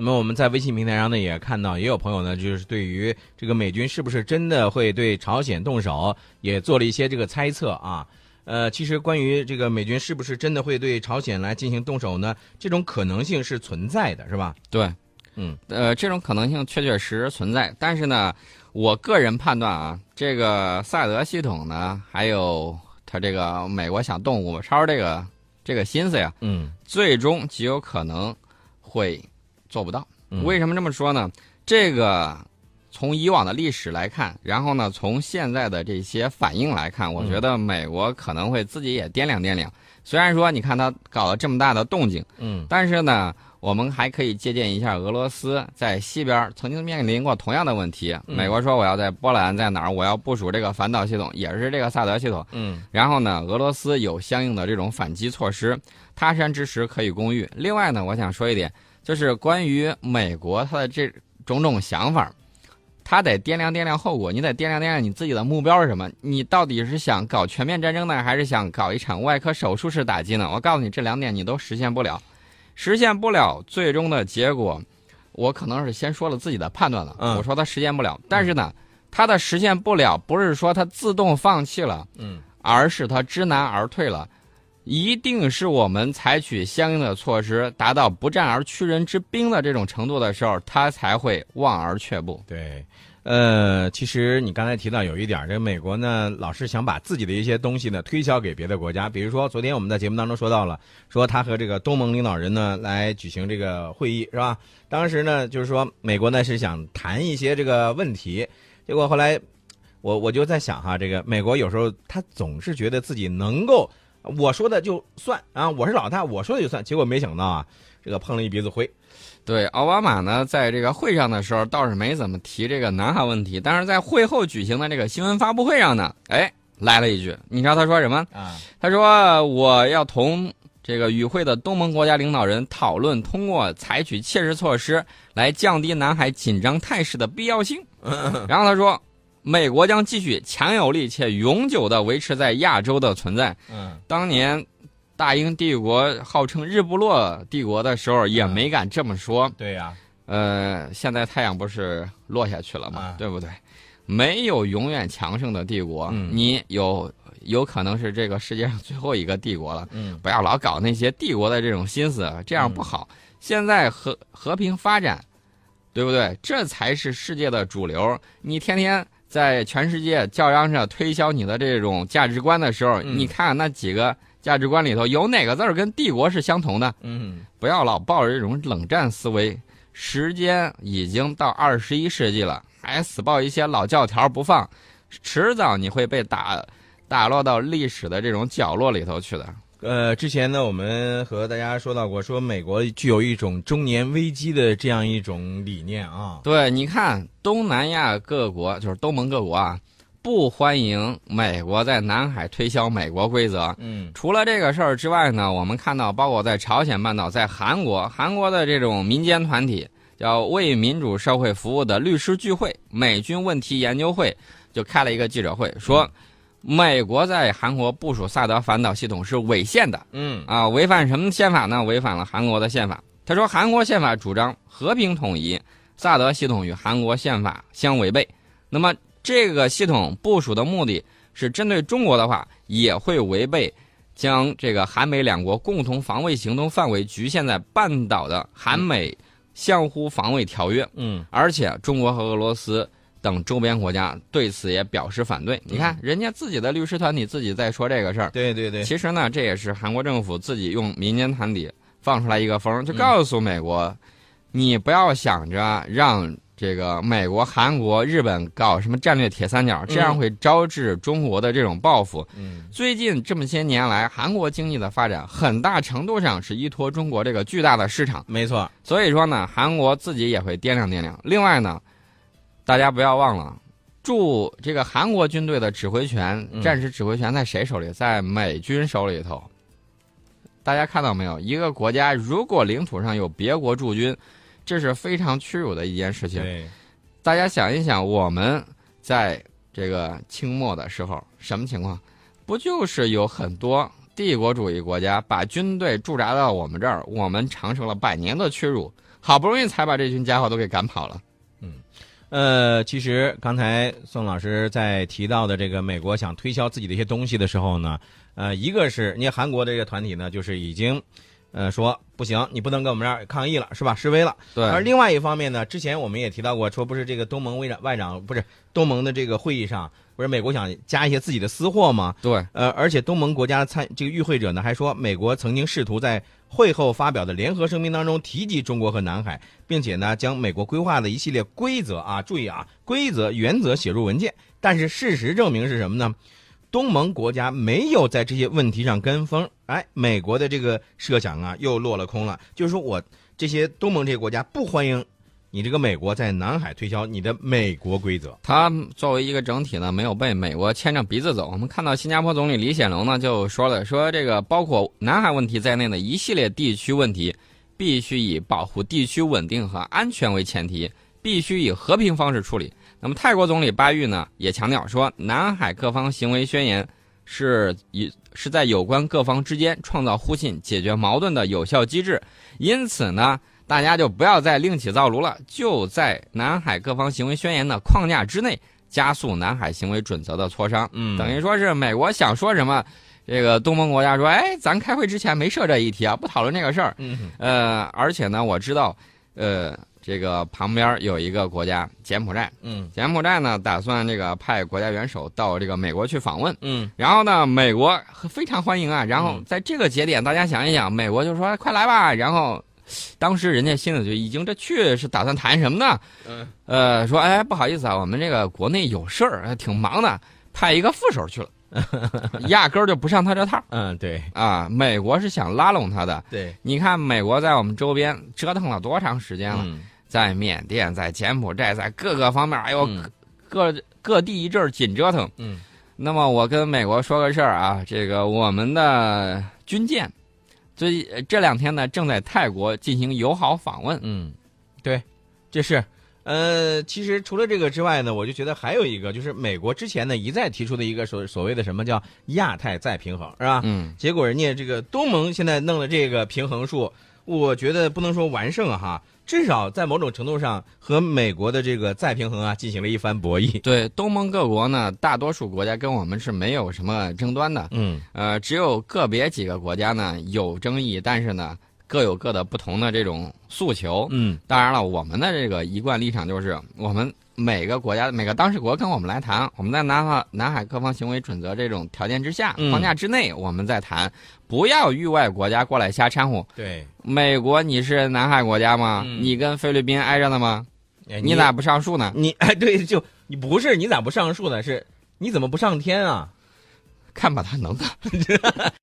那么我们在微信平台上呢也看到，也有朋友呢就是对于这个美军是不是真的会对朝鲜动手，也做了一些这个猜测啊。呃，其实关于这个美军是不是真的会对朝鲜来进行动手呢？这种可能性是存在的，是吧？对，嗯，呃，这种可能性确确实实存在。但是呢，我个人判断啊，这个萨德系统呢，还有他这个美国想动武超这个这个心思呀，嗯，最终极有可能会做不到。嗯为什么这么说呢？这个从以往的历史来看，然后呢，从现在的这些反应来看，我觉得美国可能会自己也掂量掂量。虽然说你看他搞了这么大的动静，嗯，但是呢，我们还可以借鉴一下俄罗斯在西边曾经面临过同样的问题。嗯美国说我要在波兰在哪儿，我要部署这个反导系统，也是这个萨德系统。嗯，然后呢，俄罗斯有相应的这种反击措施，他山之石可以攻玉。另外呢，我想说一点，就是关于美国它的这种种想法，他得掂量掂量后果，你得掂量掂量你自己的目标是什么，你到底是想搞全面战争呢，还是想搞一场外科手术式打击呢？我告诉你，这两点你都实现不了，实现不了，最终的结果，我可能是先说了自己的判断了，嗯我说他实现不了，但是呢，他的实现不了，不是说他自动放弃了。嗯，而是他知难而退了，一定是我们采取相应的措施，达到不战而屈人之兵的这种程度的时候，他才会望而却步。对。呃，其实你刚才提到有一点，这美国呢，老是想把自己的一些东西呢推销给别的国家。比如说，昨天我们在节目当中说到了，说他和这个东盟领导人呢来举行这个会议，是吧？当时呢，就是说美国呢是想谈一些这个问题，结果后来我我就在想哈，这个美国有时候他总是觉得自己能够我说的就算啊，我是老大，我说的就算，结果没想到啊，这个碰了一鼻子灰。对，奥巴马呢，在这个会上的时候倒是没怎么提这个南海问题，但是在会后举行的这个新闻发布会上呢，哎，来了一句，你知道他说什么？啊，他说我要同这个与会的东盟国家领导人讨论，通过采取切实措施来降低南海紧张态势的必要性。然后他说，美国将继续强有力且永久地维持在亚洲的存在。嗯当年大英帝国号称日不落帝国的时候，也没敢这么说。对呀、呃，现在太阳不是落下去了吗？啊对不对？没有永远强盛的帝国，嗯你有有可能是这个世界上最后一个帝国了。嗯不要老搞那些帝国的这种心思，这样不好。现在和和平发展，对不对？这才是世界的主流。你天天在全世界叫嚷着推销你的这种价值观的时候，嗯你看那几个价值观里头有哪个字儿跟帝国是相同的？嗯不要老抱着这种冷战思维。时间已经到二十一世纪了，还死抱一些老教条不放，迟早你会被打打落到历史的这种角落里头去的。呃，之前呢，我们和大家说到过，说美国具有一种中年危机的这样一种理念啊。对，你看东南亚各国，就是东盟各国啊，不欢迎美国在南海推销美国规则。嗯除了这个事儿之外呢，我们看到，包括在朝鲜半岛、在韩国，韩国的这种民间团体叫为民主社会服务的律师聚会美军问题研究会，就开了一个记者会，说美国在韩国部署萨德反导系统是违宪的。嗯啊，违反什么宪法呢？违反了韩国的宪法。他说，韩国宪法主张和平统一，萨德系统与韩国宪法相违背。那么，这个系统部署的目的是针对中国的话，也会违背将这个韩美两国共同防卫行动范围局限在半岛的韩美相互防卫条约。嗯而且，中国和俄罗斯等周边国家对此也表示反对。你看，人家自己的律师团体自己在说这个事儿。对对对，其实呢，这也是韩国政府自己用民间团体放出来一个风，就告诉美国，你不要想着让这个美国、韩国、日本搞什么战略铁三角，这样会招致中国的这种报复。嗯最近这么些年来，韩国经济的发展很大程度上是依托中国这个巨大的市场，没错，所以说呢，韩国自己也会掂量掂量。另外呢，大家不要忘了。驻这个韩国军队的指挥权、嗯战时指挥权在谁手里？在美军手里头。大家看到没有？一个国家如果领土上有别国驻军，这是非常屈辱的一件事情。大家想一想，我们在这个清末的时候什么情况？不就是有很多帝国主义国家把军队驻扎到我们这儿，我们尝受了百年的屈辱。好不容易才把这群家伙都给赶跑了。呃，其实刚才宋老师在提到的这个美国想推销自己的一些东西的时候呢，呃，一个是你看韩国的这个团体呢，就是已经，呃，说不行，你不能跟我们这儿抗议了，是吧？示威了。对，而另外一方面呢，之前我们也提到过，说不是这个东盟外长外长不是东盟的这个会议上，不是美国想加一些自己的私货吗？对，呃，而且东盟国家参这个与会者呢还说，美国曾经试图在会后发表的联合声明当中提及中国和南海，并且呢将美国规划的一系列规则啊，注意啊，规则原则写入文件。但是事实证明是什么呢？东盟国家没有在这些问题上跟风，哎，美国的这个设想啊又落了空了。就是说我这些东盟这些国家不欢迎你这个美国在南海推销你的美国规则。它作为一个整体呢，没有被美国牵着鼻子走。我们看到新加坡总理李显龙呢就说了，说这个包括南海问题在内的一系列地区问题，必须以保护地区稳定和安全为前提，必须以和平方式处理。那么泰国总理巴育呢也强调说，南海各方行为宣言是以是在有关各方之间创造互信、解决矛盾的有效机制。因此呢。大家就不要再另起灶炉了，就在南海各方行为宣言的框架之内，加速南海行为准则的磋商。嗯，等于说是美国想说什么，这个东盟国家说，哎，咱开会之前没设这一题啊，不讨论这个事儿。嗯，呃，而且呢，我知道，呃，这个旁边有一个国家柬埔寨，嗯，柬埔寨呢打算这个派国家元首到这个美国去访问。嗯，然后呢，美国非常欢迎啊。然后在这个节点，大家想一想，美国就说快来吧。然后。当时人家心里就已经这去是打算谈什么呢？嗯，呃，说哎不好意思啊，我们这个国内有事儿，挺忙的，派一个副手去了，压根儿就不上他这套。嗯，对啊，美国是想拉拢他的。对，你看美国在我们周边折腾了多长时间了，嗯在缅甸、在柬埔寨、在各个方面，哎呦，各各地一阵紧折腾。嗯，那么我跟美国说个事儿啊，这个我们的军舰。最这两天呢，正在泰国进行友好访问。嗯，对，这是，呃，其实除了这个之外呢，我就觉得还有一个，就是美国之前呢一再提出的一个所所谓的什么叫亚太再平衡，是吧？嗯。结果人家这个东盟现在弄了这个平衡术，我觉得不能说完胜哈。至少在某种程度上和美国的这个再平衡啊进行了一番博弈。对东盟各国呢，大多数国家跟我们是没有什么争端的。嗯，呃，只有个别几个国家呢有争议，但是呢各有各的不同的这种诉求。嗯，当然了，我们的这个一贯立场就是我们。每个国家每个当事国跟我们来谈，我们在南海南海各方行为准则这种条件之下框架之内，我们再谈，不要域外国家过来瞎掺和。对，美国你是南海国家吗？你跟菲律宾挨着呢吗？你咋不上树呢？你哎，对，就你不是你咋不上树呢？是你怎么不上天啊？看把他能的。